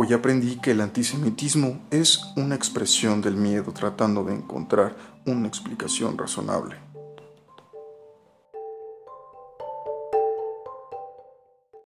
Hoy aprendí que el antisemitismo es una expresión del miedo tratando de encontrar una explicación razonable.